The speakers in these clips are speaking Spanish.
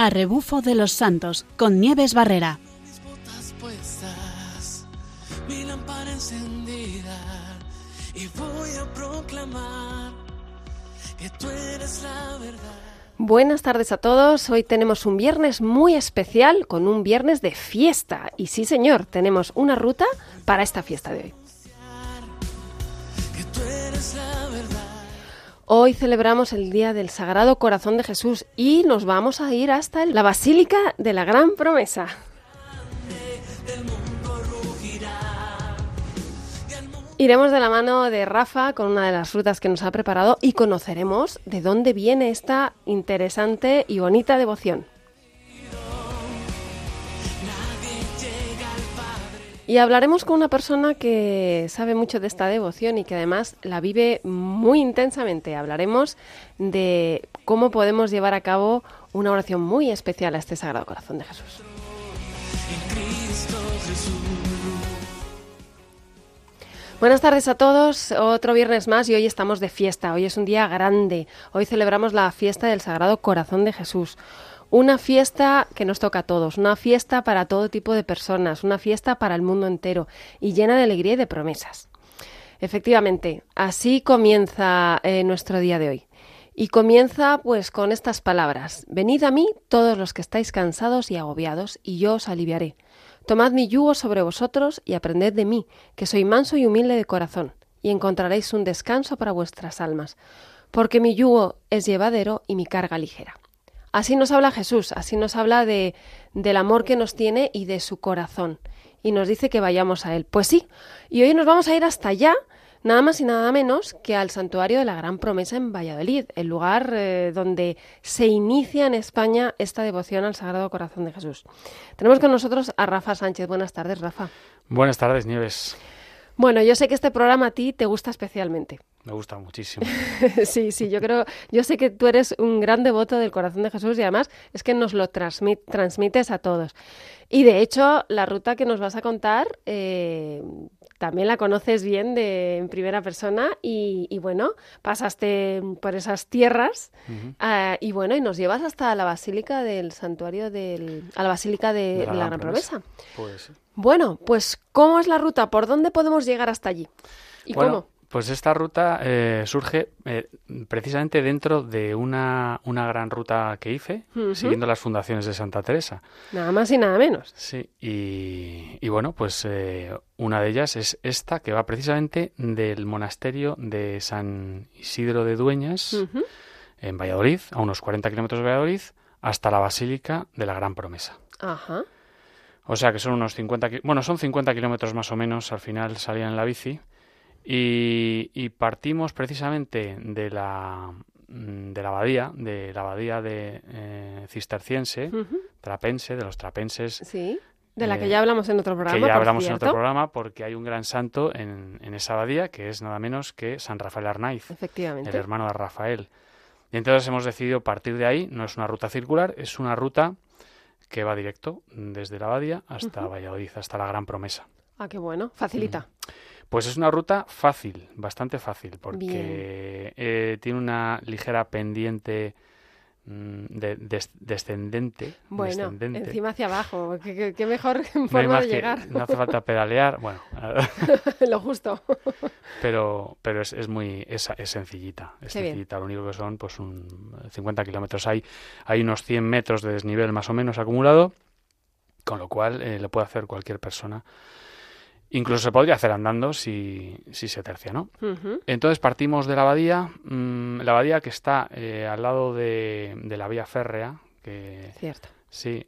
A rebufo de los santos con Nieves Barrera. mis botas puestas, mi lámpara encendida y voy a proclamar que tú eres la verdad. Buenas tardes a todos. Hoy tenemos un viernes muy especial con un viernes de fiesta. Y sí, señor, tenemos una ruta para esta fiesta de hoy. Hoy celebramos el Día del Sagrado Corazón de Jesús y nos vamos a ir hasta la Basílica de la Gran Promesa. Iremos de la mano de Rafa con una de las rutas que nos ha preparado y conoceremos de dónde viene esta interesante y bonita devoción. Y hablaremos con una persona que sabe mucho de esta devoción y que además la vive muy intensamente. Hablaremos de cómo podemos llevar a cabo una oración muy especial a este Sagrado Corazón de Jesús. Buenas tardes a todos, otro viernes más y hoy estamos de fiesta, hoy es un día grande, hoy celebramos la fiesta del Sagrado Corazón de Jesús. Una fiesta que nos toca a todos, una fiesta para todo tipo de personas, una fiesta para el mundo entero y llena de alegría y de promesas. Efectivamente, así comienza eh, nuestro día de hoy. Y comienza pues con estas palabras. Venid a mí todos los que estáis cansados y agobiados, y yo os aliviaré. Tomad mi yugo sobre vosotros y aprended de mí, que soy manso y humilde de corazón, y encontraréis un descanso para vuestras almas, porque mi yugo es llevadero y mi carga ligera. Así nos habla Jesús, así nos habla de, del amor que nos tiene y de su corazón, y nos dice que vayamos a Él. Pues sí, y hoy nos vamos a ir hasta allá, nada más y nada menos que al santuario de la Gran Promesa en Valladolid, el lugar eh, donde se inicia en España esta devoción al Sagrado Corazón de Jesús. Tenemos con nosotros a Rafa Sánchez. Buenas tardes, Rafa. Buenas tardes, Nieves. Bueno, yo sé que este programa a ti te gusta especialmente. Me gusta muchísimo. sí, sí, yo creo, yo sé que tú eres un gran devoto del corazón de Jesús y además es que nos lo transmit- transmites a todos. Y de hecho, la ruta que nos vas a contar eh, también la conoces bien de, en primera persona y, y bueno, pasaste por esas tierras ah, y bueno, y nos llevas hasta la Basílica del Santuario del... a la Basílica de, la, Gran Promesa. Pues, sí. Bueno, pues ¿cómo es la ruta? ¿Por dónde podemos llegar hasta allí? ¿Y bueno, cómo? Pues esta ruta eh, surge eh, precisamente dentro de una, una gran ruta que hice, siguiendo las fundaciones de Santa Teresa. Nada más y nada menos. Sí, y, y bueno, pues eh, una de ellas es esta, que va precisamente del monasterio de San Isidro de Dueñas, en Valladolid, a unos 40 kilómetros de Valladolid, hasta la Basílica de la Gran Promesa. Ajá. O sea que son unos 50, ki- bueno, son 50 kilómetros más o menos, al final salían en la bici. Y, y partimos precisamente de la, mm, de la abadía, de la abadía de eh, cisterciense, trapense, de los trapenses, Sí, de la que Eh, ya hablamos en otro programa. que ya hablamos en otro programa, porque hay un gran santo en, en esa abadía, que es nada menos que San Rafael Arnaiz, Efectivamente. el hermano de Rafael. Y entonces hemos decidido partir de ahí, no es una ruta circular, es una ruta que va directo desde la abadía hasta Valladolid, hasta la Gran Promesa. Ah, qué bueno. Facilita. Pues es una ruta fácil, bastante fácil, porque eh, tiene una ligera pendiente mm, de- des- descendente. Bueno, descendente. encima hacia abajo. Qué, mejor forma de que- llegar. no hace falta pedalear, bueno, Lo justo. pero, pero es, es muy es, es sencillita, es Qué bien. sencillita. Lo único que son pues un 50 kilómetros. Hay, hay unos 100 metros de desnivel más o menos acumulado, con lo cual eh, lo puede hacer cualquier persona. Incluso se podría hacer andando si, si se tercia, ¿no? Entonces partimos de la abadía, mm, la abadía que está eh, al lado de, de la vía férrea, que Cierto. sí,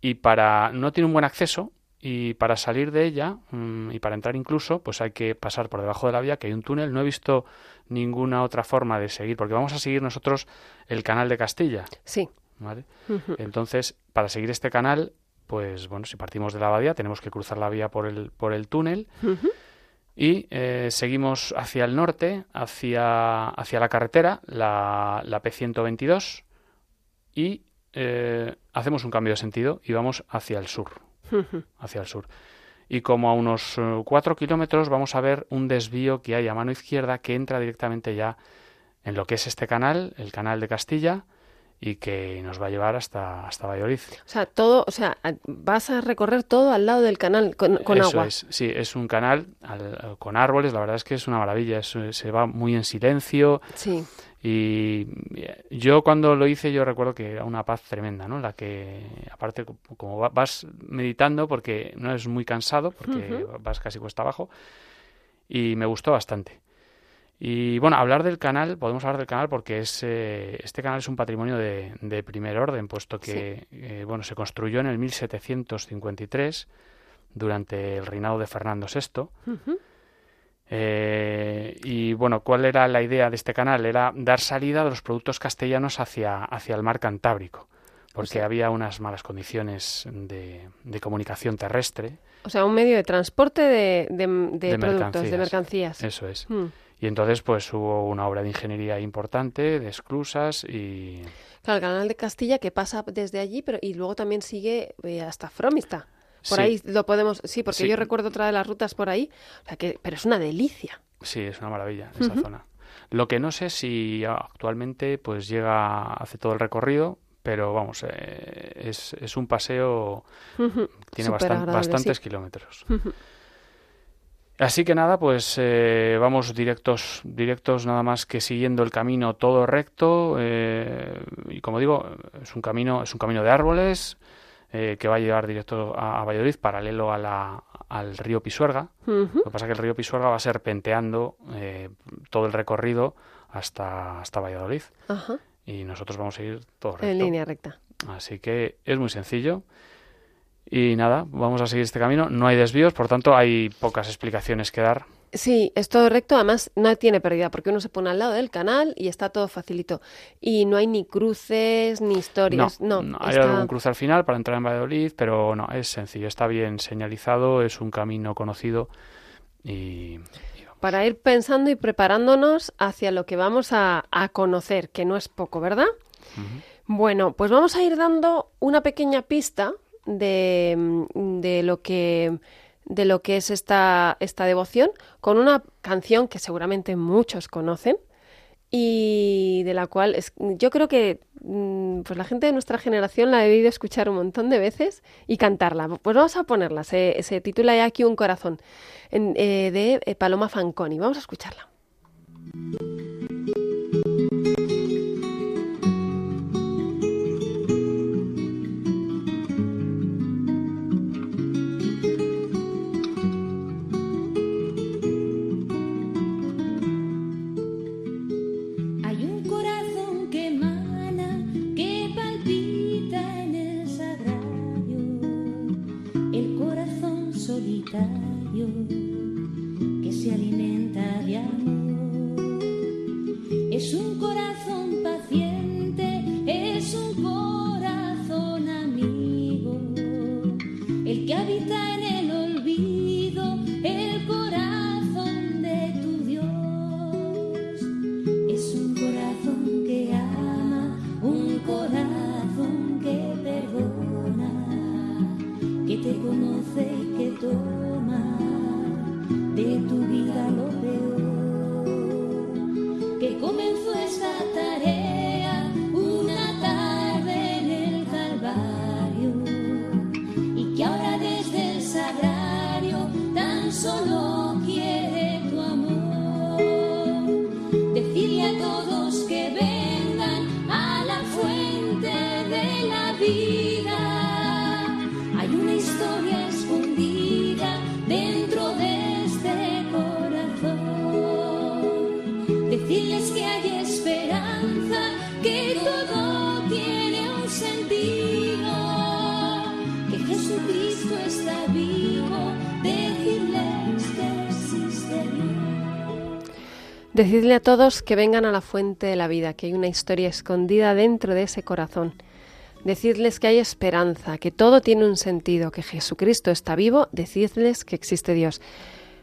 y para no tiene un buen acceso y para salir de ella mm, y para entrar incluso, pues hay que pasar por debajo de la vía, que hay un túnel. No he visto ninguna otra forma de seguir, porque vamos a seguir nosotros el canal de Castilla, Sí. ¿vale? Entonces, para seguir este canal, pues bueno, si partimos de la abadía, tenemos que cruzar la vía por el, por el túnel. Y eh, seguimos hacia el norte, hacia, hacia la carretera, la, la P122, y eh, hacemos un cambio de sentido y vamos hacia el sur, hacia el sur. Y como a unos eh, cuatro kilómetros vamos a ver un desvío que hay a mano izquierda que entra directamente ya en lo que es este canal, el canal de Castilla, y que nos va a llevar hasta, hasta Valladolid. O sea, todo, o sea, vas a recorrer todo al lado del canal con, con Eso agua. es, sí, es un canal al- con árboles, la verdad es que es una maravilla, es- se va muy en silencio Sí. y yo cuando lo hice yo recuerdo que era una paz tremenda, ¿no? La que aparte co- como va- vas meditando porque no es muy cansado, porque vas casi cuesta abajo y me gustó bastante. Y bueno, hablar del canal, podemos hablar del canal porque es eh, este canal es un patrimonio de, de primer orden, puesto que eh, bueno se construyó en el 1753 durante el reinado de Fernando VI. Eh, y bueno, ¿cuál era la idea de este canal? Era dar salida de los productos castellanos hacia, hacia el mar Cantábrico, porque sea- había unas malas condiciones de, de comunicación terrestre. O sea, un medio de transporte de, de- productos, de mercancías. mercancías. Eso es. Mm. Y entonces, pues hubo una obra de ingeniería importante, de esclusas y. Claro, el canal de Castilla que pasa desde allí, pero y luego también sigue eh, hasta Fromista. Por Sí. ahí lo podemos, sí, porque Sí. yo recuerdo otra de las rutas por ahí, o sea que, pero es una delicia. Sí, es una maravilla esa zona. Lo que no sé si actualmente pues llega, hace todo el recorrido, pero vamos, eh, es, es un paseo Ujú. Tiene bastan- bastantes sí. kilómetros. Así que nada, pues eh, vamos directos, directos nada más que siguiendo el camino todo recto eh, y como digo es un camino, es un camino de árboles eh, que va a llevar directo a, a Valladolid, paralelo a la- al río Pisuerga. Lo que pasa es que el río Pisuerga va serpenteando eh, todo el recorrido hasta, hasta Valladolid y nosotros vamos a ir todo recto. en línea recta. Así que es muy sencillo. Y nada, vamos a seguir este camino. No hay desvíos, por tanto hay pocas explicaciones que dar. Sí, es todo recto, además no tiene pérdida, porque uno se pone al lado del canal y está todo facilito. Y no hay ni cruces, ni historias. No, no, hay está- algún cruce al final para entrar en Valladolid, pero no, es sencillo, está bien señalizado, es un camino conocido y, para ir pensando y preparándonos hacia lo que vamos a, a conocer, que no es poco, ¿verdad? Bueno, pues vamos a ir dando una pequeña pista de, mm, de lo que de lo que es esta, esta devoción con una canción que seguramente muchos conocen y de la cual es- yo creo que mm, pues la gente de nuestra generación la ha debido escuchar un montón de veces y cantarla. Pues vamos a ponerla, se, titula ya aquí un corazón en- eh, de eh, Paloma Fanconi. Vamos a escucharla. Decidle a todos que vengan a la fuente de la vida, que hay una historia escondida dentro de ese corazón. Decidles que hay esperanza, que todo tiene un sentido, que Jesucristo está vivo. Decidles que existe Dios.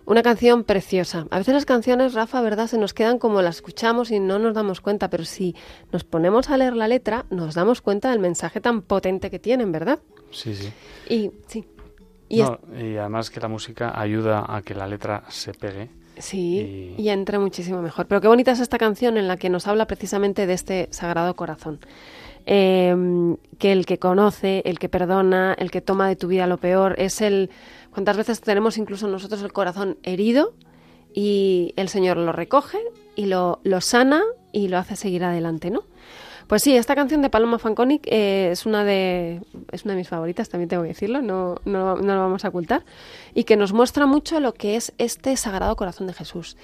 Una canción preciosa. A veces las canciones, Rafa, ¿verdad? Se nos quedan como las escuchamos y no nos damos cuenta, pero si nos ponemos a leer la letra, nos damos cuenta del mensaje tan potente que tienen, ¿verdad? Sí, sí. Y sí. Y No, y además que la música ayuda a que la letra se pegue. Sí, Y- y entra muchísimo mejor. Pero qué bonita es esta canción en la que nos habla precisamente de este Sagrado Corazón. eh, que el que conoce, el que perdona, el que toma de tu vida lo peor, es el... ¿Cuántas veces tenemos incluso nosotros el corazón herido y el Señor lo recoge y lo, lo sana y lo hace seguir adelante, ¿no? Pues sí, esta canción de Paloma Fanconi eh, es una de es una de mis favoritas, también tengo que decirlo, no, no, no lo vamos a ocultar, y que nos muestra mucho lo que es este Sagrado Corazón de Jesús.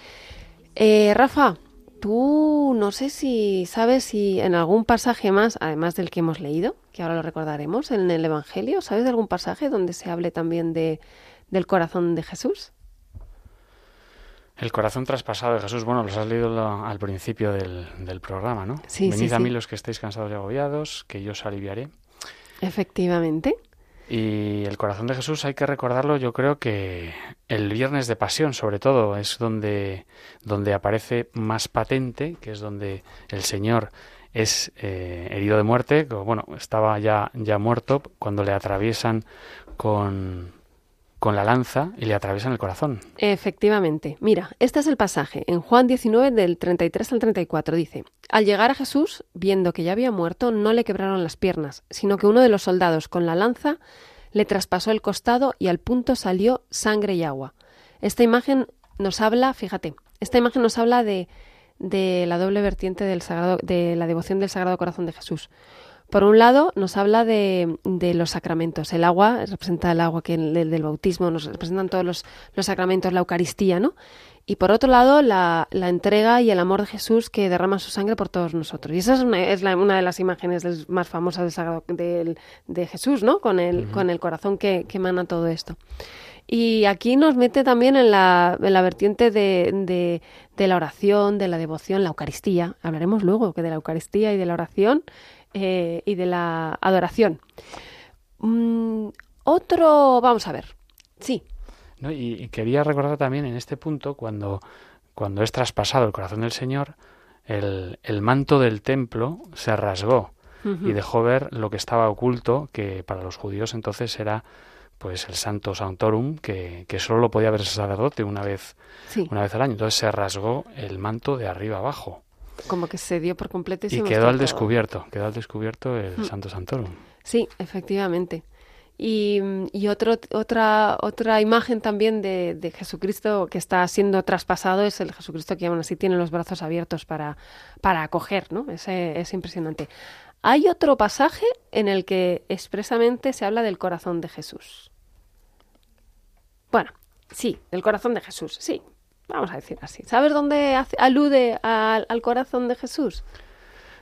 Eh, Rafa, tú no sé si sabes si en algún pasaje más, además del que hemos leído, que ahora lo recordaremos, en el Evangelio, ¿sabes de algún pasaje donde se hable también de, del corazón de Jesús? El corazón traspasado de Jesús, bueno, los has leído lo- al principio del, del programa, ¿no? Sí, Venid sí, a sí. mí los que estéis cansados y agobiados, que yo os aliviaré. Efectivamente. Y el corazón de Jesús hay que recordarlo, yo creo que el viernes de pasión, sobre todo, es donde, donde aparece más patente, que es donde el Señor es eh, herido de muerte, que, bueno, estaba ya, ya muerto cuando le atraviesan con, con la lanza y le atraviesan el corazón. Efectivamente. Mira, este es el pasaje. En Juan 19, del 33 al 34, dice, Al llegar a Jesús, viendo que ya había muerto, no le quebraron las piernas, sino que uno de los soldados con la lanza le traspasó el costado y al punto salió sangre y agua. Esta imagen nos habla, fíjate, esta imagen nos habla de, de la doble vertiente del sagrado, de la devoción del Sagrado Corazón de Jesús. Por un lado, nos habla de, de los sacramentos. El agua representa el agua que el, del, bautismo, nos representan todos los, los sacramentos, la Eucaristía, ¿no? Y por otro lado, la, la entrega y el amor de Jesús que derrama su sangre por todos nosotros. Y esa es una, es la- una de las imágenes del- más famosas del sagrado, del- de Jesús, ¿no? Con el, con el corazón que, que emana todo esto. Y aquí nos mete también en la, en la vertiente de, de, de la oración, de la devoción, la Eucaristía. Hablaremos luego que de la Eucaristía y de la oración eh, y de la adoración. Mm, otro, vamos a ver. Sí, ¿no? Y, y quería recordar también en este punto, cuando, cuando es traspasado el corazón del Señor, el, el manto del templo se rasgó y dejó ver lo que estaba oculto, que para los judíos entonces era pues el Santo Sanctorum, que, que solo lo podía ver el sacerdote una vez, sí. una vez al año. Entonces se rasgó el manto de arriba abajo Como que se dio por completo y, se y mostró quedó al descubierto, quedó al descubierto el Santo Sanctorum. Sí, efectivamente. Y, y otro, otra, otra imagen también de, de Jesucristo que está siendo traspasado es el Jesucristo que aún así tiene los brazos abiertos para, para acoger, ¿no? Es, es impresionante. Hay otro pasaje en el que expresamente se habla del corazón de Jesús. Bueno, sí, del corazón de Jesús, sí. Vamos a decir así. ¿Sabes dónde hace- alude al, al corazón de Jesús?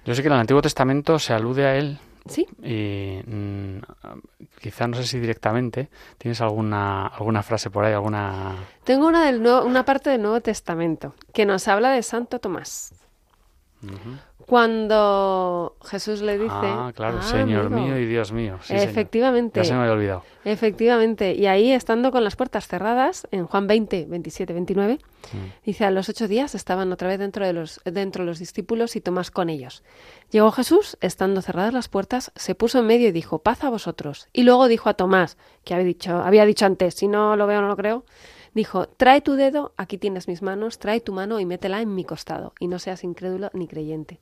Yo sé que en el Antiguo Testamento se alude a él Sí, y mm, quizá no sé si directamente tienes alguna alguna frase por ahí alguna Tengo una, del Nuevo- una parte del Nuevo Testamento que nos habla de Santo Tomás. Cuando Jesús le dice... ah claro Ah, señor amigo. mío y Dios mío sí, señor. Efectivamente. ya se me había olvidado Efectivamente. Y ahí, estando con las puertas cerradas, en Juan 20, 27, 29, dice, a los ocho días estaban otra vez dentro de los, dentro de los discípulos y Tomás con ellos. Llegó Jesús, estando cerradas las puertas, se puso en medio y dijo, paz a vosotros. Y luego dijo a Tomás, que había dicho, había dicho antes, si no lo veo no lo creo, dijo, trae tu dedo, aquí tienes mis manos, trae tu mano y métela en mi costado, y no seas incrédulo ni creyente.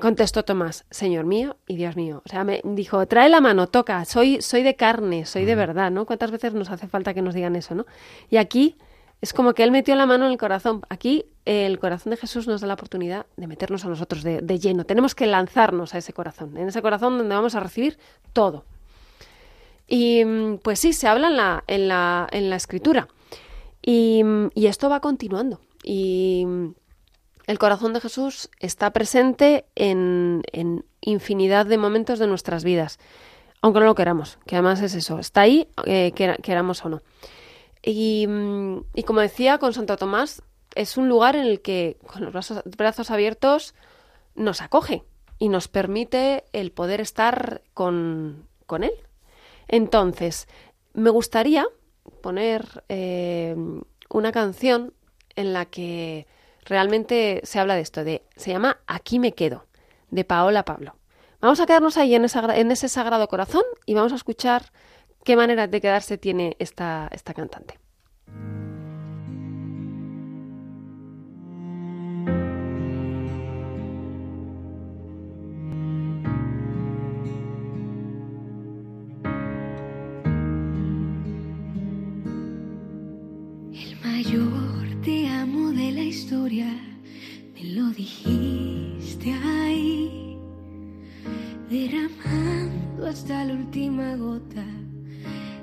Contestó Tomás, Señor mío y Dios mío. O sea, me dijo, trae la mano, toca, soy, soy de carne, soy de verdad, ¿no? ¿Cuántas veces nos hace falta que nos digan eso, ¿no? Y aquí es como que Él metió la mano en el corazón. Aquí eh, el corazón de Jesús nos da la oportunidad de meternos a nosotros de, de lleno. Tenemos que lanzarnos a ese corazón, en ese corazón donde vamos a recibir todo. Y mm, pues sí, se habla en la, en la, en la escritura. Y, mm, y esto va continuando. Y mm, el corazón de Jesús está presente en, en infinidad de momentos de nuestras vidas, aunque no lo queramos, que además es eso, está ahí, eh, quera- queramos o no. Y, y como decía con Santo Tomás, es un lugar en el que con los brazos, brazos abiertos nos acoge y nos permite el poder estar con, con Él. Entonces, me gustaría poner eh, una canción en la que realmente se habla de esto, de, se llama Aquí me quedo, de Paola Pablo. Vamos a quedarnos ahí en, ese sagrado corazón y vamos a escuchar qué manera de quedarse tiene esta cantante. dijiste ahí, derramando hasta la última gota,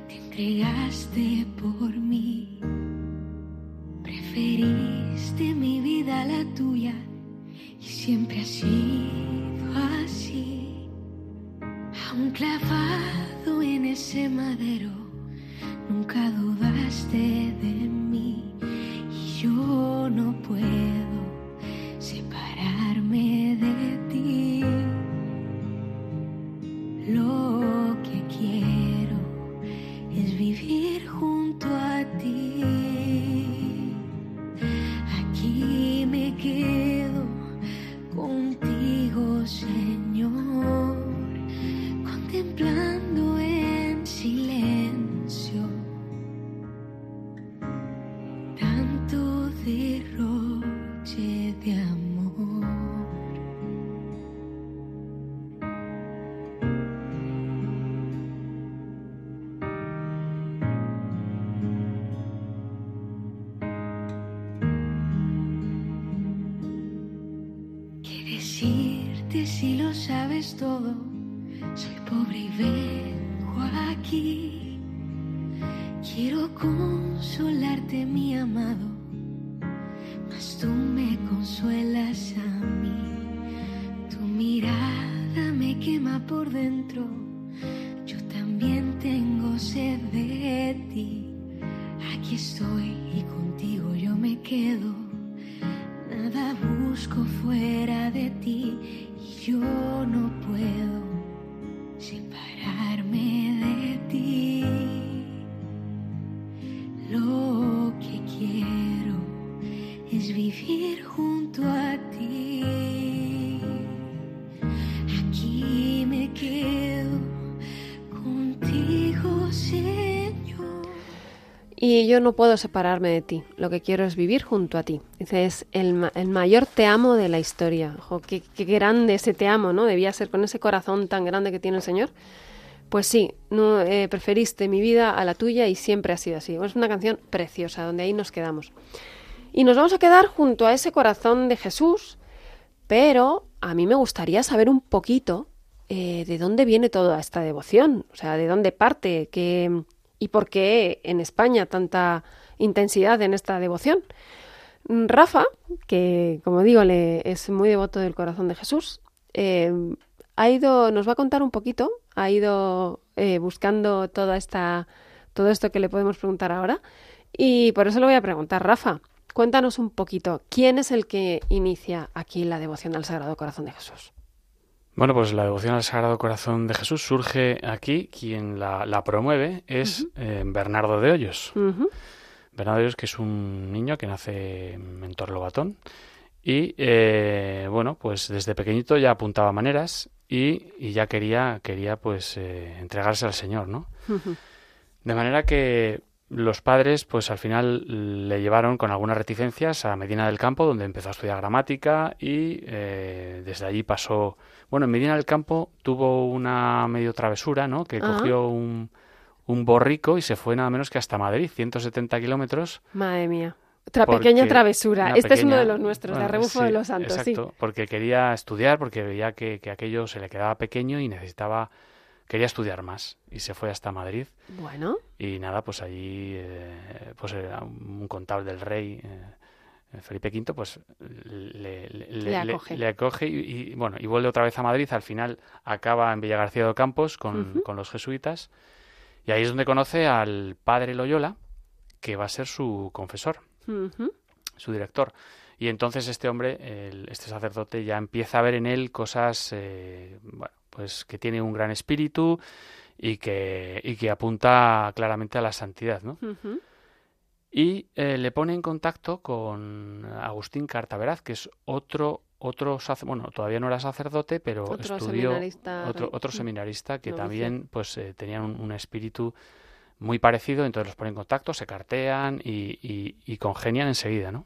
te entregaste por mí. Preferiste mi vida a la tuya y siempre ha sido así. Aún clavado en ese madero, nunca dudaste Lo que quiero Lo que quiero es vivir junto a ti. Aquí me quedo contigo, Señor. Y yo no puedo separarme de ti. Lo que quiero es vivir junto a ti. Dice, es el, ma- el mayor te amo de la historia. Ojo, qué, qué grande ese te amo, ¿no? Debía ser con ese corazón tan grande que tiene el Señor. Pues sí, no, eh, preferiste mi vida a la tuya y siempre ha sido así. Es una canción preciosa, donde ahí nos quedamos. Y nos vamos a quedar junto a ese corazón de Jesús, pero a mí me gustaría saber un poquito eh, de dónde viene toda esta devoción, o sea, de dónde parte, y por qué en España tanta intensidad en esta devoción. Mm, Rafa, que como digo, le, es muy devoto del corazón de Jesús, eh, ha ido, nos va a contar un poquito, ha ido eh, buscando toda esta, todo esto que le podemos preguntar ahora, y por eso le voy a preguntar, Rafa, cuéntanos un poquito, ¿quién es el que inicia aquí la devoción al Sagrado Corazón de Jesús? Bueno, pues la devoción al Sagrado Corazón de Jesús surge aquí. Quien la, la promueve es eh, Bernardo de Hoyos. Bernardo de Hoyos, que es un niño que nace en Torlobatón. Y eh, bueno, pues desde pequeñito ya apuntaba maneras y, y ya quería, quería pues eh, entregarse al Señor, ¿no? De manera que los padres, pues al final le llevaron con algunas reticencias a Medina del Campo, donde empezó a estudiar gramática y eh, desde allí pasó. Bueno, en Medina del Campo tuvo una medio travesura, ¿no? Que cogió un, un borrico y se fue nada menos que hasta Madrid, 170 kilómetros. Madre mía. Otra porque- pequeña travesura. Este es uno de los nuestros, de bueno, Rebufo sí, de los Santos, exacto, porque quería estudiar, porque veía que, que aquello se le quedaba pequeño y necesitaba, quería estudiar más. Y se fue hasta Madrid. sí. Bueno, Y nada, pues allí, eh, pues era un contable del rey, eh, Felipe V, pues le, le, Le acoge. le acoge y, y, bueno, y vuelve otra vez a Madrid. Al final acaba en Villa García de Campos con, con los jesuitas. Y ahí es donde conoce al padre Loyola, que va a ser su confesor, su director. Y entonces este hombre, el- este sacerdote, ya empieza a ver en él cosas, eh, bueno, pues que tiene un gran espíritu y que, y que apunta claramente a la santidad, ¿no? Y eh, le pone en contacto con Agustín Cartaveraz, que es otro, otro bueno, todavía no era sacerdote, pero Otro estudió seminarista, otro, otro seminarista que también pues eh, tenían un, un espíritu muy parecido, entonces los pone en contacto, se cartean y, y- y congenian enseguida, ¿no?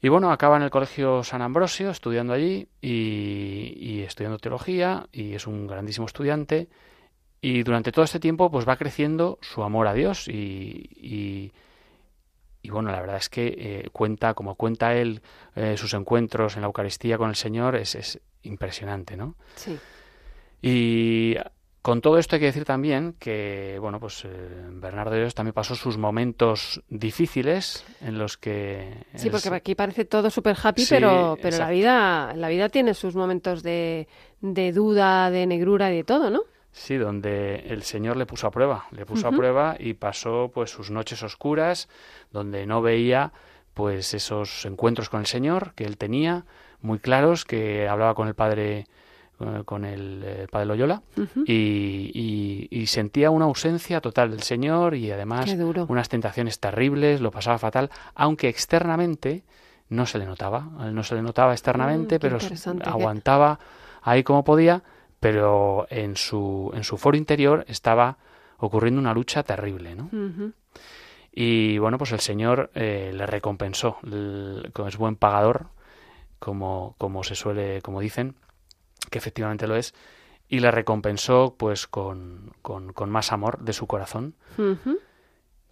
Y bueno, acaba en el Colegio San Ambrosio estudiando allí y, y estudiando teología y es un grandísimo estudiante y durante todo este tiempo pues va creciendo su amor a Dios y, y, y, bueno, la verdad es que eh, cuenta, como cuenta él, eh, sus encuentros en la Eucaristía con el Señor es, es impresionante, ¿no? Sí. Y con todo esto hay que decir también que, bueno, pues eh, Bernardo Dios también pasó sus momentos difíciles en los que... Sí, porque aquí parece todo súper happy, Sí, pero, pero la vida, la vida tiene sus momentos de, de duda, de negrura y de todo, ¿no? Sí, donde el Señor le puso a prueba, le puso a prueba y pasó pues sus noches oscuras, donde no veía pues esos encuentros con el Señor que él tenía muy claros, que hablaba con el Padre con el eh, Padre Loyola y, y- y sentía una ausencia total del Señor y además unas tentaciones terribles, lo pasaba fatal, aunque externamente no se le notaba, él no se le notaba externamente, Mm, pero aguantaba ahí como podía, pero en su, en su foro interior estaba ocurriendo una lucha terrible, ¿no? Y bueno, pues el Señor eh, le recompensó, es buen pagador, como, como se suele, como dicen, que efectivamente lo es, y le recompensó pues con, con, con más amor de su corazón.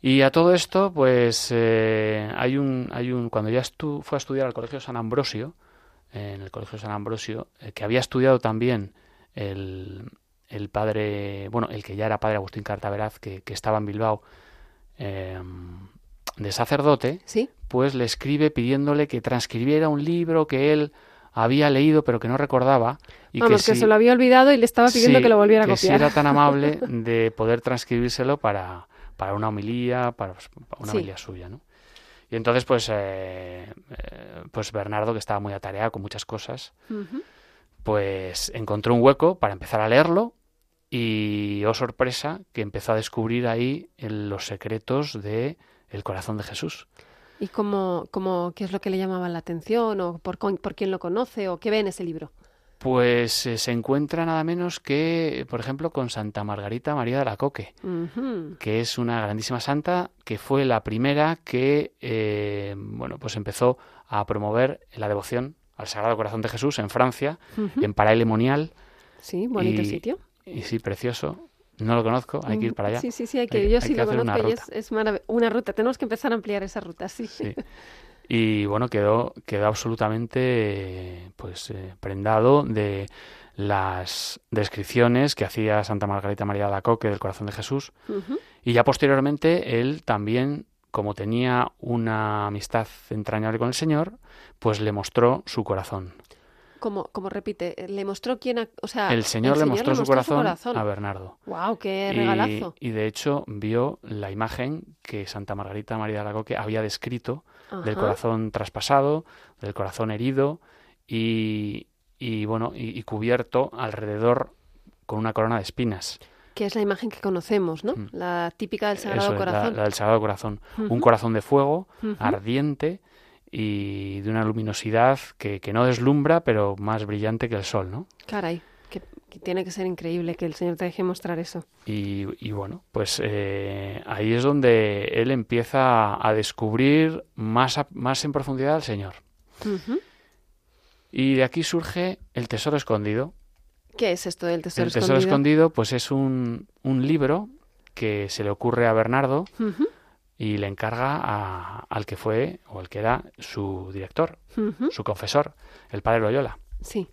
Y a todo esto, pues eh, hay un, hay un, cuando ya estu- fue a estudiar al Colegio San Ambrosio, en el Colegio San Ambrosio, eh, que había estudiado también el, el padre, bueno, el que ya era padre Agustín Cartaveraz, que, que estaba en Bilbao, eh, de sacerdote, Sí, pues le escribe pidiéndole que transcribiera un libro que él había leído pero que no recordaba y vamos, que, si- se lo había olvidado y le estaba pidiendo Sí, que lo volviera a que si copiar. era tan amable de poder transcribírselo para, para una homilía, para, para una Sí. homilía suya, ¿no? Y entonces, pues, eh, eh, pues Bernardo, que estaba muy atareado con muchas cosas, pues encontró un hueco para empezar a leerlo y, oh sorpresa, que empezó a descubrir ahí los secretos de el corazón de Jesús. ¿Y cómo, cómo, qué es lo que le llamaba la atención o por, por quién lo conoce o qué ve en ese libro? Pues eh, se encuentra nada menos que, por ejemplo, con Santa Margarita María de la Coque. Que es una grandísima santa que fue la primera que eh, bueno pues empezó a promover la devoción al Sagrado Corazón de Jesús en Francia en Paray-le-Monial Sí, bonito y- sitio. y sí precioso no lo conozco hay que ir para allá Sí, sí, sí, hay que, Hay- yo hay sí que lo conozco y es, es una ruta. Tenemos que empezar a ampliar esa ruta, sí. Sí. y bueno quedó quedó absolutamente pues eh, prendado de las descripciones que hacía Santa Margarita María de la Coque del Corazón de Jesús. Y ya posteriormente él también, como tenía una amistad entrañable con el Señor, pues le mostró su corazón. Como, como repite, le mostró quién, ha- o sea, el Señor le mostró, su, corazón a Bernardo. Wow, qué Y- regalazo. Y, de hecho vio la imagen que Santa Margarita María de la Coque había descrito del corazón traspasado, del corazón herido y, y, bueno, y, y cubierto alrededor con una corona de espinas. Que es la imagen que conocemos, ¿no? Mm. La típica del Sagrado Eso es, la- Corazón. la del Sagrado Corazón. Un corazón de fuego, ardiente y de una luminosidad que, que no deslumbra, pero más brillante que el sol, ¿no? Caray, que, que tiene que ser increíble que el Señor te deje mostrar eso. Y, y bueno, pues eh, ahí es donde él empieza a descubrir más, a- más en profundidad al Señor. Y de aquí surge el tesoro escondido. ¿Qué es esto del tesoro el tesoro escondido? escondido, pues es un, un libro que se le ocurre a Bernardo y le encarga a- al que fue o al que era su director, su confesor, el padre Loyola, Sí.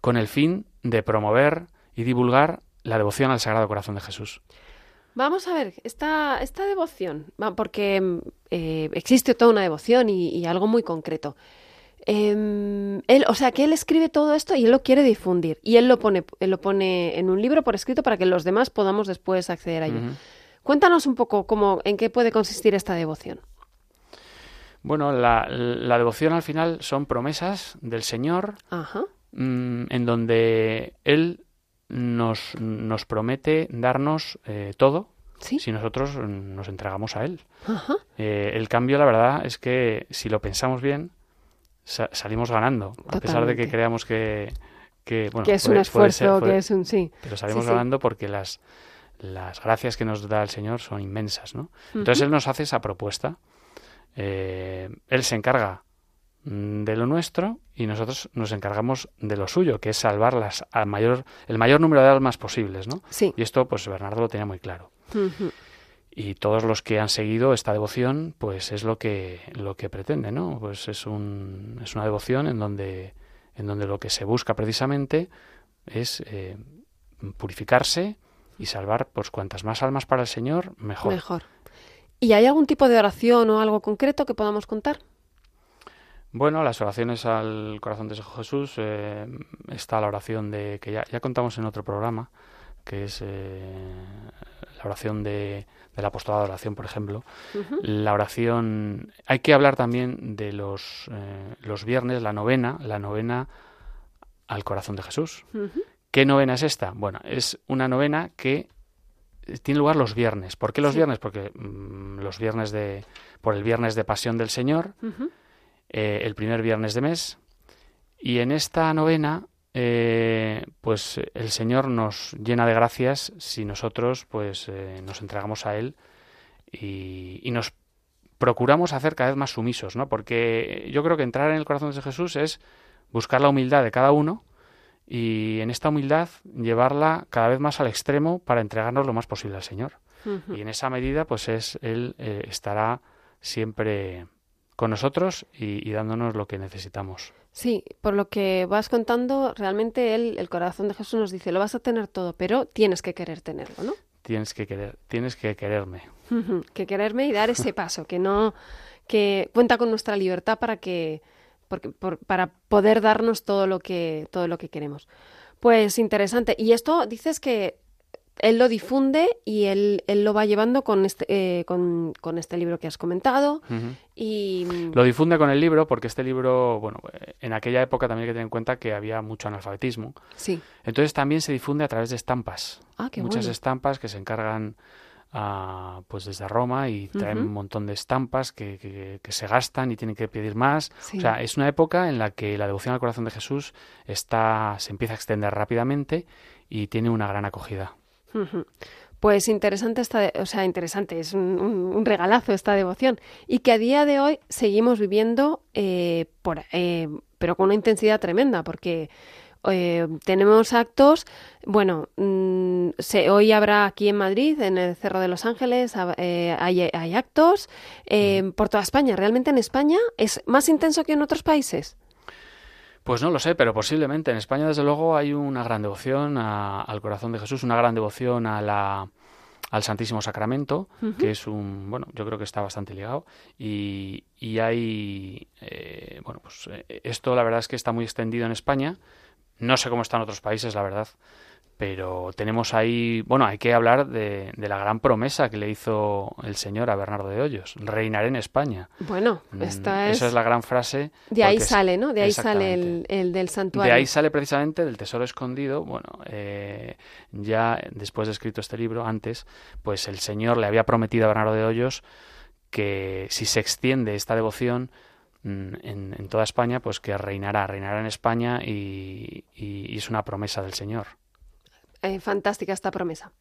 con el fin de promover y divulgar la devoción al Sagrado Corazón de Jesús. Vamos a ver, esta, esta devoción, porque mm, eh, existe toda una devoción y, y algo muy concreto. Em, él, o sea, que él escribe todo esto y él lo quiere difundir. Y él lo pone, él lo pone en un libro por escrito para que los demás podamos después acceder a ello. Cuéntanos un poco cómo, en qué puede consistir esta devoción. Bueno, la, la devoción al final son promesas del Señor Ajá. mm, en donde Él nos, nos promete darnos eh, todo Sí. si nosotros nos entregamos a Él. Ajá. Eh, el cambio, la verdad, es que si lo pensamos bien, sa- salimos ganando. A pesar de que creamos que, que, bueno, que es puede- un puede ser- esfuerzo, puede- que es un sí. pero salimos sí. ganando porque las, las gracias que nos da el Señor son inmensas, ¿no? Entonces Él nos hace esa propuesta. Eh, él se encarga mm, de lo nuestro y nosotros nos encargamos de lo suyo, que es salvar las, al mayor, el mayor número de almas posibles, ¿no? Sí. Y esto, pues Bernardo lo tenía muy claro. Y todos los que han seguido esta devoción, pues es lo que, lo que pretende, ¿no? Pues es, un, es una devoción en donde, en donde lo que se busca precisamente es eh, purificarse y salvar pues cuantas más almas para el Señor, mejor. Mejor. ¿Y hay algún tipo de oración o algo concreto que podamos contar? Bueno, las oraciones al corazón de Jesús, eh, está la oración de que ya, ya contamos en otro programa, que es eh, la oración de, del apostolado de oración, por ejemplo. La oración, hay que hablar también de los, eh, los viernes, la novena, la novena al corazón de Jesús. ¿Qué novena es esta? Bueno, es una novena que tiene lugar los viernes. ¿Por qué los Sí. viernes? Porque mm, los viernes de, por el viernes de Pasión del Señor, eh, el primer viernes de mes. Y en esta novena, eh, pues eh, el Señor nos llena de gracias si nosotros pues eh, nos entregamos a Él y, y nos procuramos hacer cada vez más sumisos, ¿no? Porque yo creo que entrar en el corazón de Jesús es buscar la humildad de cada uno y en esta humildad llevarla cada vez más al extremo para entregarnos lo más posible al Señor. Y en esa medida, pues es Él eh, estará siempre con nosotros y, y dándonos lo que necesitamos. Sí, por lo que vas contando, realmente él, el corazón de Jesús nos dice, lo vas a tener todo, pero tienes que querer tenerlo, ¿no? Tienes que querer, tienes que quererme. Que quererme y dar ese paso, que no, que cuenta con nuestra libertad para que, porque, por- para poder darnos todo lo que, todo lo que queremos. Pues interesante. Y esto dices que él lo difunde y él, él lo va llevando con este, eh, con, con este libro que has comentado. Y Lo difunde con el libro porque este libro, bueno, eh, en aquella época también hay que tener en cuenta que había mucho analfabetismo. sí. Entonces también se difunde a través de estampas. Ah, qué Muchas bueno. estampas que se encargan pues desde Roma y traen un montón de estampas que, que- que se gastan y tienen que pedir más. Sí. O sea, es una época en la que la devoción al corazón de Jesús está, se empieza a extender rápidamente y tiene una gran acogida. Pues interesante esta, o sea, interesante, es un, un- un regalazo esta devoción y que a día de hoy seguimos viviendo, eh, por, eh, pero con una intensidad tremenda, porque eh, tenemos actos, bueno, mm, se, hoy habrá aquí en Madrid, en el Cerro de los Ángeles, eh, hay, hay actos eh, por toda España. ¿Realmente en España es más intenso que en otros países? Pues no lo sé, pero posiblemente. En España, desde luego, hay una gran devoción a- al corazón de Jesús, una gran devoción a la, al Santísimo Sacramento, que es un, bueno, yo creo que está bastante ligado. Y, y hay, eh, bueno, pues esto la verdad es que está muy extendido en España. No sé cómo está en otros países, la verdad. Pero tenemos ahí, bueno, hay que hablar de, de la gran promesa que le hizo el Señor a Bernardo de Hoyos. Reinaré en España. Bueno, Mm, esta es... Esa es la gran frase. De ahí sale, ¿no? De ahí sale el, el del santuario. De ahí sale precisamente del tesoro escondido. Bueno, eh, ya después de escrito este libro, antes, pues el Señor le había prometido a Bernardo de Hoyos que si se extiende esta devoción en, en toda España, pues que reinará, reinará en España y, y- y es una promesa del Señor. Eh, fantástica esta promesa.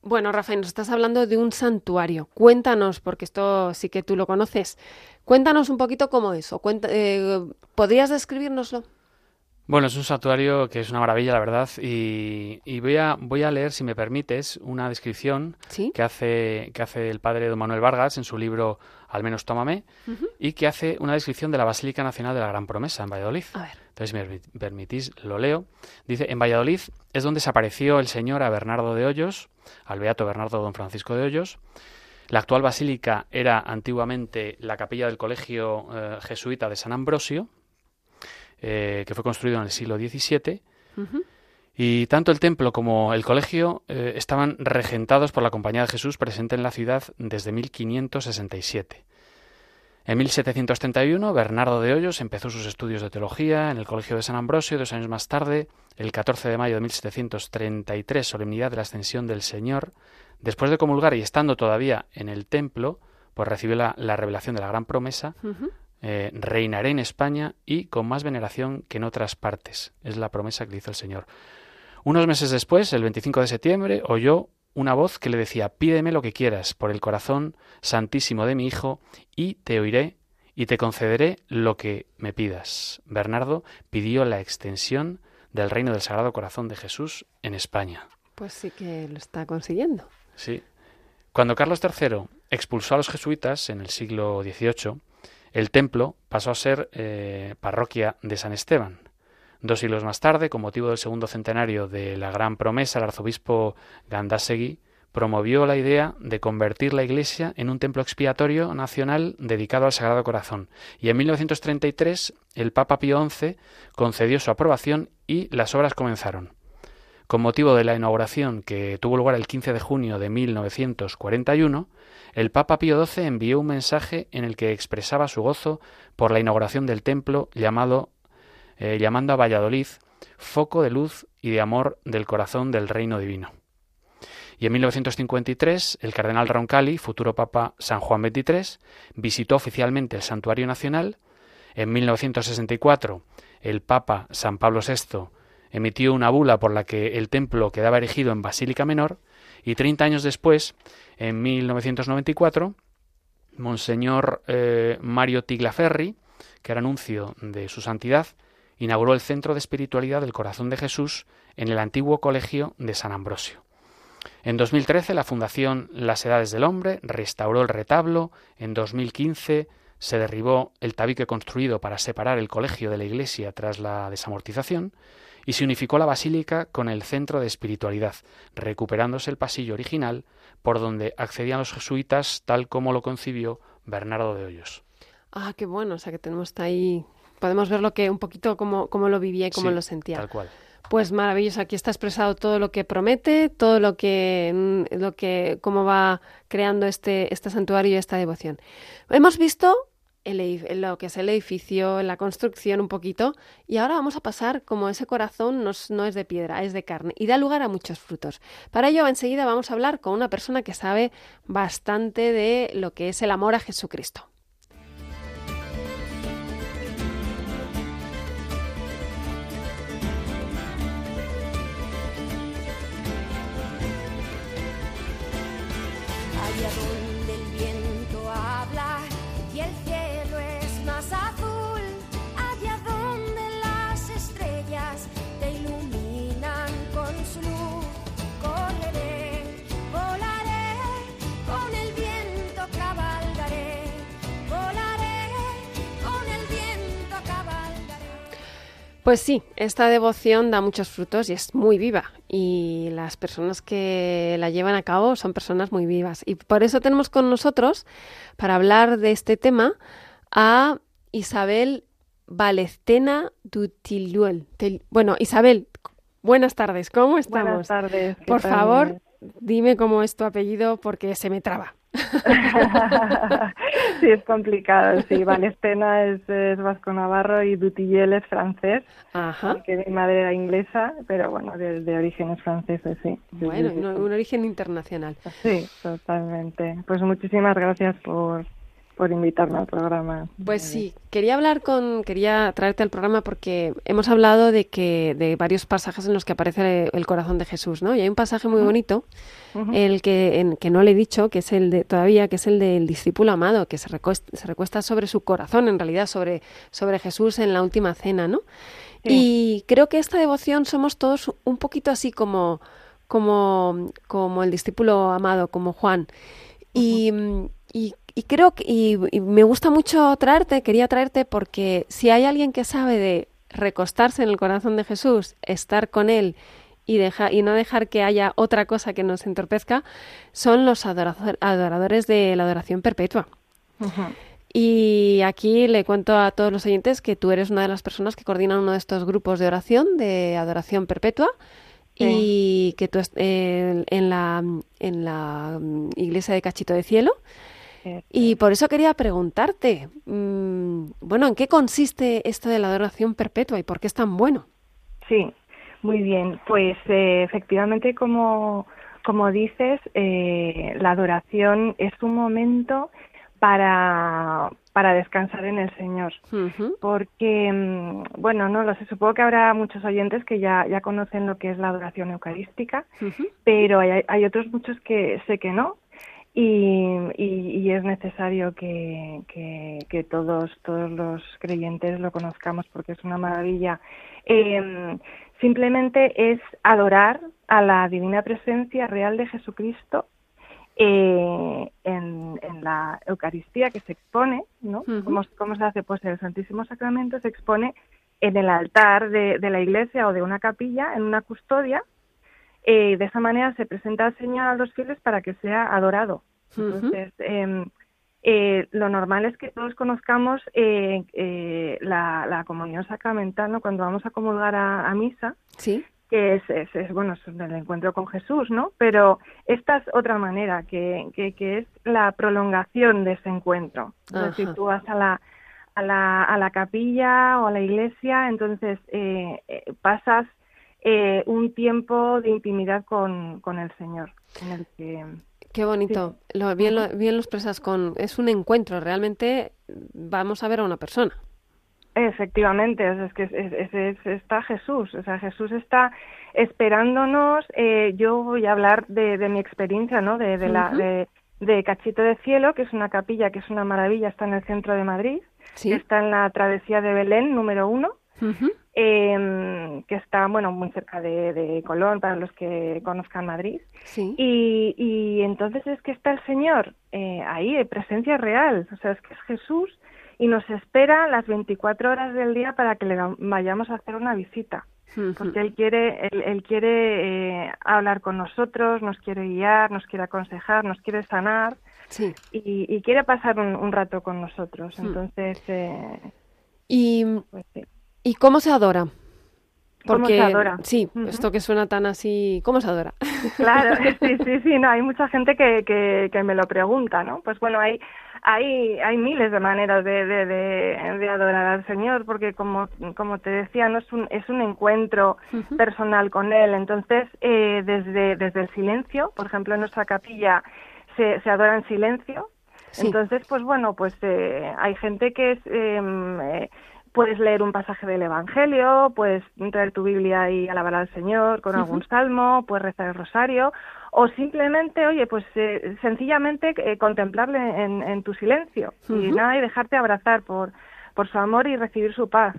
Bueno, Rafael, nos estás hablando de un santuario. Cuéntanos, porque esto sí que tú lo conoces. Cuéntanos un poquito cómo es. o cuenta- eh, ¿Podrías describirnoslo? Bueno, es un santuario que es una maravilla, la verdad, y, y voy, a, voy a leer, si me permites, una descripción Sí. que hace, que hace el padre don Manuel Vargas en su libro Al menos tómame, y que hace una descripción de la Basílica Nacional de la Gran Promesa en Valladolid. A ver. Entonces, si me permi- permitís, lo leo. Dice, en Valladolid es donde se apareció el Señor a Bernardo de Hoyos, al beato Bernardo don Francisco de Hoyos. La actual basílica era antiguamente la capilla del colegio eh, jesuita de San Ambrosio, eh, que fue construido en el siglo XVII. Ujú. Y tanto el templo como el colegio eh, estaban regentados por la Compañía de Jesús presente en la ciudad desde 1567. En 1731, Bernardo de Hoyos empezó sus estudios de teología en el Colegio de San Ambrosio. Dos años más tarde, el 14 de mayo de 1733, solemnidad de la Ascensión del Señor, después de comulgar y estando todavía en el templo, pues recibió la, la revelación de la gran promesa eh, reinaré en España y con más veneración que en otras partes. Es la promesa que le hizo el Señor. Unos meses después, el 25 de septiembre, oyó una voz que le decía, pídeme lo que quieras por el corazón santísimo de mi Hijo y te oiré y te concederé lo que me pidas. Bernardo pidió la extensión del reino del Sagrado Corazón de Jesús en España. Pues sí que lo está consiguiendo. Sí. Cuando Carlos III expulsó a los jesuitas en el siglo XVIII, el templo pasó a ser eh, parroquia de San Esteban. Dos siglos más tarde, con motivo del segundo centenario de la Gran Promesa, el arzobispo Gandasegui promovió la idea de convertir la Iglesia en un templo expiatorio nacional dedicado al Sagrado Corazón. Y en 1933 el Papa Pío XI concedió su aprobación y las obras comenzaron. Con motivo de la inauguración que tuvo lugar el 15 de junio de 1941, el Papa Pío XII envió un mensaje en el que expresaba su gozo por la inauguración del templo llamado, eh, llamando a Valladolid foco de luz y de amor del corazón del reino divino. Y en 1953, el cardenal Roncalli, futuro Papa San Juan XXIII, visitó oficialmente el Santuario Nacional. En 1964, el Papa San Pablo VI emitió una bula por la que el templo quedaba erigido en Basílica Menor. Y 30 años después, en 1994, Monseñor eh, Mario Tiglaferri, que era anuncio de su santidad, inauguró el Centro de Espiritualidad del Corazón de Jesús en el antiguo Colegio de San Ambrosio. En 2013 la Fundación Las Edades del Hombre restauró el retablo, en 2015 se derribó el tabique construido para separar el colegio de la iglesia tras la desamortización y se unificó la basílica con el centro de espiritualidad, recuperándose el pasillo original por donde accedían los jesuitas tal como lo concibió Bernardo de Hoyos. Ah, qué bueno, o sea que tenemos ahí, podemos ver lo que un poquito cómo, cómo lo vivía y cómo Sí, lo sentía. Tal cual. Pues maravilloso, aquí está expresado todo lo que promete, todo lo que, mm, lo que cómo va creando este, este santuario y esta devoción. Hemos visto el lo que es el edificio, la construcción un poquito, y ahora vamos a pasar como ese corazón no es, no es de piedra, es de carne, y da lugar a muchos frutos. Para ello, enseguida vamos a hablar con una persona que sabe bastante de lo que es el amor a Jesucristo. Pues sí, esta devoción da muchos frutos y es muy viva. Y las personas que la llevan a cabo son personas muy vivas. Y por eso tenemos con nosotros, para hablar de este tema, a Isabel Valestena Dutiluel. Bueno, Isabel, buenas tardes, ¿cómo estamos? Buenas tardes. ¿qué Por tal? favor, dime cómo es tu apellido porque se me traba. sí, es complicado. Sí, Valestena es, es vasco navarro y Dutillel es francés, Ajá. porque mi madre era inglesa, pero bueno, de, de orígenes franceses, sí. Bueno, sí, sí, un, un origen internacional. Sí, totalmente. Pues muchísimas gracias por, por invitarme al programa. Pues sí, quería hablar con, quería traerte al programa porque hemos hablado de que de varios pasajes en los que aparece el corazón de Jesús, ¿no? Y hay un pasaje muy bonito, el que, en, que no le he dicho, que es el de todavía, que es el del discípulo amado, que se recuesta, se recuesta sobre su corazón, en realidad sobre, sobre Jesús en la última cena, ¿no? Y creo que esta devoción somos todos un poquito así como, como, como el discípulo amado, como Juan. Y, y, y creo que y, y me gusta mucho traerte, quería traerte porque si hay alguien que sabe de recostarse en el corazón de Jesús, estar con él y, deja, y no dejar que haya otra cosa que nos entorpezca, son los adorador- adoradores de la adoración perpetua. Y aquí le cuento a todos los oyentes que tú eres una de las personas que coordinan uno de estos grupos de oración, de adoración perpetua, y que tú eh, en, la, en la mm, iglesia de Cachito de Cielo. Y por eso quería preguntarte, mm, bueno, ¿en qué consiste esto de la adoración perpetua y por qué es tan bueno? Sí, muy bien. Pues eh, efectivamente, como, como dices, eh, la adoración es un momento para, para descansar en el Señor. Porque, mm, bueno, no lo sé, supongo que habrá muchos oyentes que ya, ya conocen lo que es la adoración eucarística, pero hay, hay otros muchos que sé que no. Y, y, y es necesario que, que, que todos, todos los creyentes lo conozcamos porque es una maravilla. Eh, simplemente es adorar a la divina presencia real de Jesucristo eh, en, en la Eucaristía que se expone, ¿no? Ujú. ¿Cómo, cómo se hace? Pues el Santísimo Sacramento se expone en el altar de, de la iglesia o de una capilla, en una custodia. Eh, de esa manera se presenta al Señor a los fieles para que sea adorado. Entonces, em, eh, lo normal es que todos conozcamos eh, eh, la, la comunión sacramental, ¿no? Cuando vamos a comulgar a, a misa, Sí. que es, es, es, bueno, es el encuentro con Jesús, ¿no? Pero esta es otra manera, que, que, que es la prolongación de ese encuentro. Ajá. tú vas a la, a la, a la capilla o a la iglesia, entonces eh, eh, pasas eh, un tiempo de intimidad con, con el Señor, en el que... Qué bonito. Lo, bien, lo, bien lo expresas con... Es un encuentro, realmente vamos a ver a una persona. Efectivamente, es, que es, es- es- está Jesús, o sea, Jesús está esperándonos. eh, yo voy a hablar de, de mi experiencia, ¿no? De, de la de, de Cachito de Cielo, que es una capilla que es una maravilla, está en el centro de Madrid, Sí. está en la travesía de Belén número uno, Ujú. Eh, que está, bueno, muy cerca de, de Colón para los que conozcan Madrid. Sí. Y, y entonces es que está el Señor eh, ahí, en presencia real, o sea, es que es Jesús y nos espera las 24 horas del día para que le va- vayamos a hacer una visita, porque Él quiere, él, él quiere eh, hablar con nosotros, nos quiere guiar, nos quiere aconsejar, nos quiere sanar Sí. y, y quiere pasar un, un rato con nosotros. Entonces, eh, Y, pues sí. ¿Y cómo se adora? ¿Cómo Porque, se adora? Sí, esto que suena tan así... ¿Cómo se adora? Claro, sí, sí, sí, no, hay mucha gente que, que, que me lo pregunta, ¿no? Pues bueno, hay, hay, hay miles de maneras de, de, de, de adorar al Señor, porque como, como te decía, no es un, es un encuentro personal con Él. Entonces, eh, desde, desde el silencio, por ejemplo, en nuestra capilla se, se adora en silencio. Sí. Entonces, pues bueno, pues eh, hay gente que es, em, eh, puedes leer un pasaje del Evangelio, puedes traer tu Biblia y alabar al Señor con algún salmo, puedes rezar el rosario, o simplemente, oye, pues eh, sencillamente eh, contemplarle en, en tu silencio y nada, y dejarte abrazar por, por su amor y recibir su paz.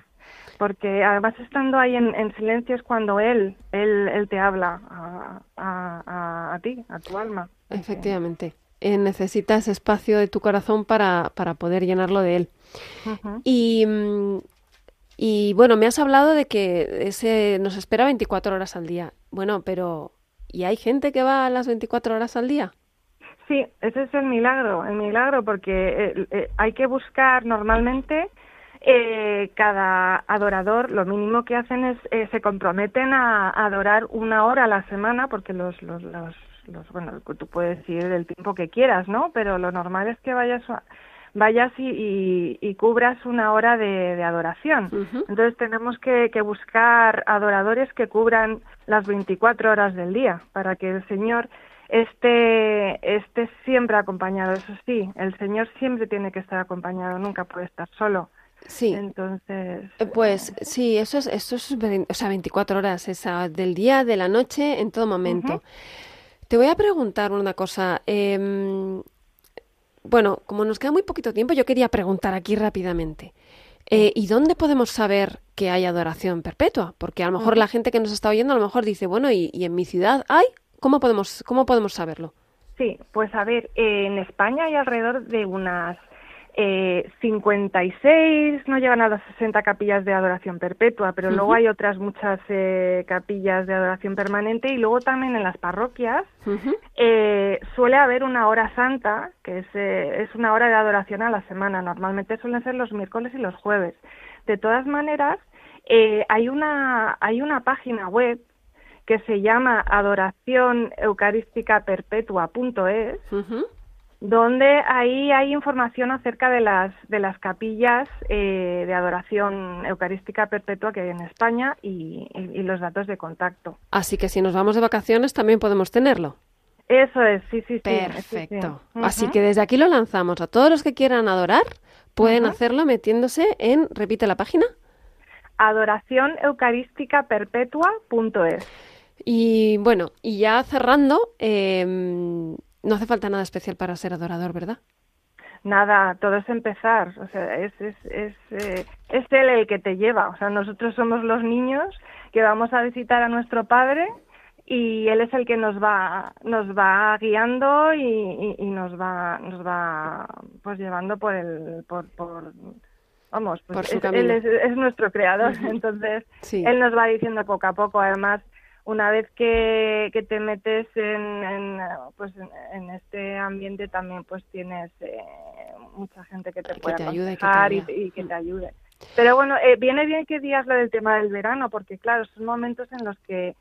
Porque además estando ahí en, en silencio es cuando Él, Él, él te habla a, a, a, a ti, a tu alma. Efectivamente. Eh, necesitas espacio de tu corazón para, para poder llenarlo de él. Y, y bueno, me has hablado de que ese nos espera 24 horas al día. Bueno, pero ¿y hay gente que va a las 24 horas al día? Sí, ese es el milagro, el milagro, porque eh, eh, hay que buscar normalmente eh, cada adorador, lo mínimo que hacen es eh, se comprometen a, a adorar una hora a la semana, porque los, los, los, los- bueno, tú puedes ir el tiempo que quieras, ¿no? Pero lo normal es que vayas a- vayas y, y, y cubras una hora de, de adoración. Entonces tenemos que, que buscar adoradores que cubran las 24 horas del día para que el Señor esté, esté siempre acompañado. Eso sí, el Señor siempre tiene que estar acompañado, nunca puede estar solo. Sí. Entonces, Eh, Pues sí, eso es, eso es, o sea, 24 horas, esa del día, de la noche, en todo momento. Te voy a preguntar una cosa. em, bueno, como nos queda muy poquito tiempo, yo quería preguntar aquí rápidamente. Eh, ¿Y dónde podemos saber que hay adoración perpetua? Porque a lo mejor la gente que nos está oyendo a lo mejor dice, bueno, ¿y, y en mi ciudad hay? ¿Cómo podemos, cómo podemos saberlo? Sí, pues a ver, eh, en España hay alrededor de unas eh, 56, no llegan a las 60 capillas de adoración perpetua, pero luego hay otras muchas eh, capillas de adoración permanente y luego también en las parroquias eh, suele haber una hora santa, que es, eh, es una hora de adoración a la semana. Normalmente suelen ser los miércoles y los jueves. De todas maneras, eh, hay, una, hay una página web que se llama adoracioneucarísticaperpetua.es, Ujú. Donde ahí hay información acerca de las, de las capillas eh, de adoración eucarística perpetua que hay en España y, y- y los datos de contacto. Así que si nos vamos de vacaciones también podemos tenerlo. Eso es, sí, sí, sí. Perfecto. sí, sí. Así que desde aquí lo lanzamos. A todos los que quieran adorar, pueden hacerlo metiéndose en, repite la página. adoracioneucarísticaperpetua.es. Y bueno, y ya cerrando, em, no hace falta nada especial para ser adorador, ¿verdad? Nada, todo es empezar. O sea, es, es, es, eh, es él el que te lleva. O sea, nosotros somos los niños que vamos a visitar a nuestro padre y él es el que nos va, nos va guiando y, y- y nos va, nos va, pues llevando por el, por, por, vamos, pues Por su es- camino. él es, es nuestro creador, entonces Sí. él nos va diciendo poco a poco. Además, una vez que, que te metes en, en, pues en, este ambiente también pues tienes eh, mucha gente que te puede aconsejar y, que te ayude. Pero bueno, eh, viene bien que digas lo del tema del verano, porque claro, son momentos en los que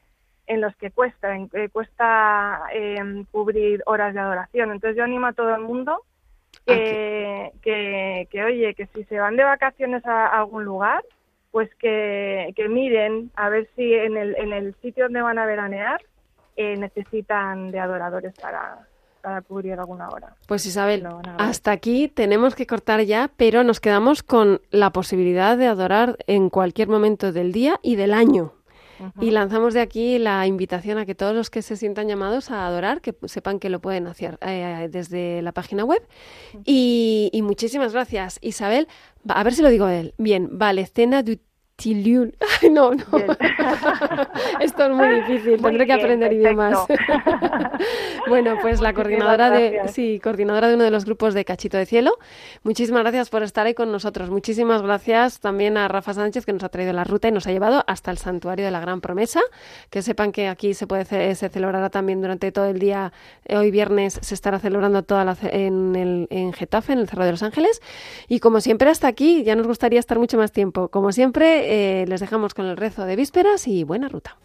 en los que cuesta, en- eh, cuesta eh, cubrir horas de adoración. Entonces yo animo a todo el mundo Ah, que, que, que, oye, que si se van de vacaciones a algún lugar, pues que, que miren a ver si en el, en el sitio donde van a veranear eh, necesitan de adoradores para, para cubrir alguna hora. Pues Isabel, hasta aquí tenemos que cortar ya, pero nos quedamos con la posibilidad de adorar en cualquier momento del día y del año. Y lanzamos de aquí la invitación a que todos los que se sientan llamados a adorar, que sepan que lo pueden hacer eh, desde la página web. Y, y muchísimas gracias, Isabel. A ver si lo digo él. Bien, vale, cena du Tiliun. Ay, no, no. Esto es muy difícil, Muy tendré que aprender idiomas. bueno, pues la coordinadora de, sí, coordinadora de uno de los grupos de Cachito de Cielo. Muchísimas gracias por estar ahí con nosotros. Muchísimas gracias también a Rafa Sánchez que nos ha traído la ruta y nos ha llevado hasta el santuario de la Gran Promesa. Que sepan que aquí se puede ce- se celebrará también durante todo el día. Eh, Hoy viernes se estará celebrando toda la en, el, en Getafe, en el Cerro de los Ángeles. Y como siempre hasta aquí, ya nos gustaría estar mucho más tiempo. Como siempre, eh, les dejamos con el rezo de vísperas y buena ruta.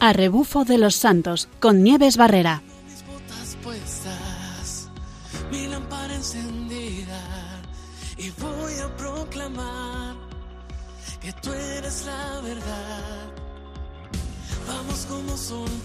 A rebufo de los santos con Nieves Barrera. mis botas puestas, mi lámpara encendida y voy a proclamar que tú eres la verdad. Vamos como soldados,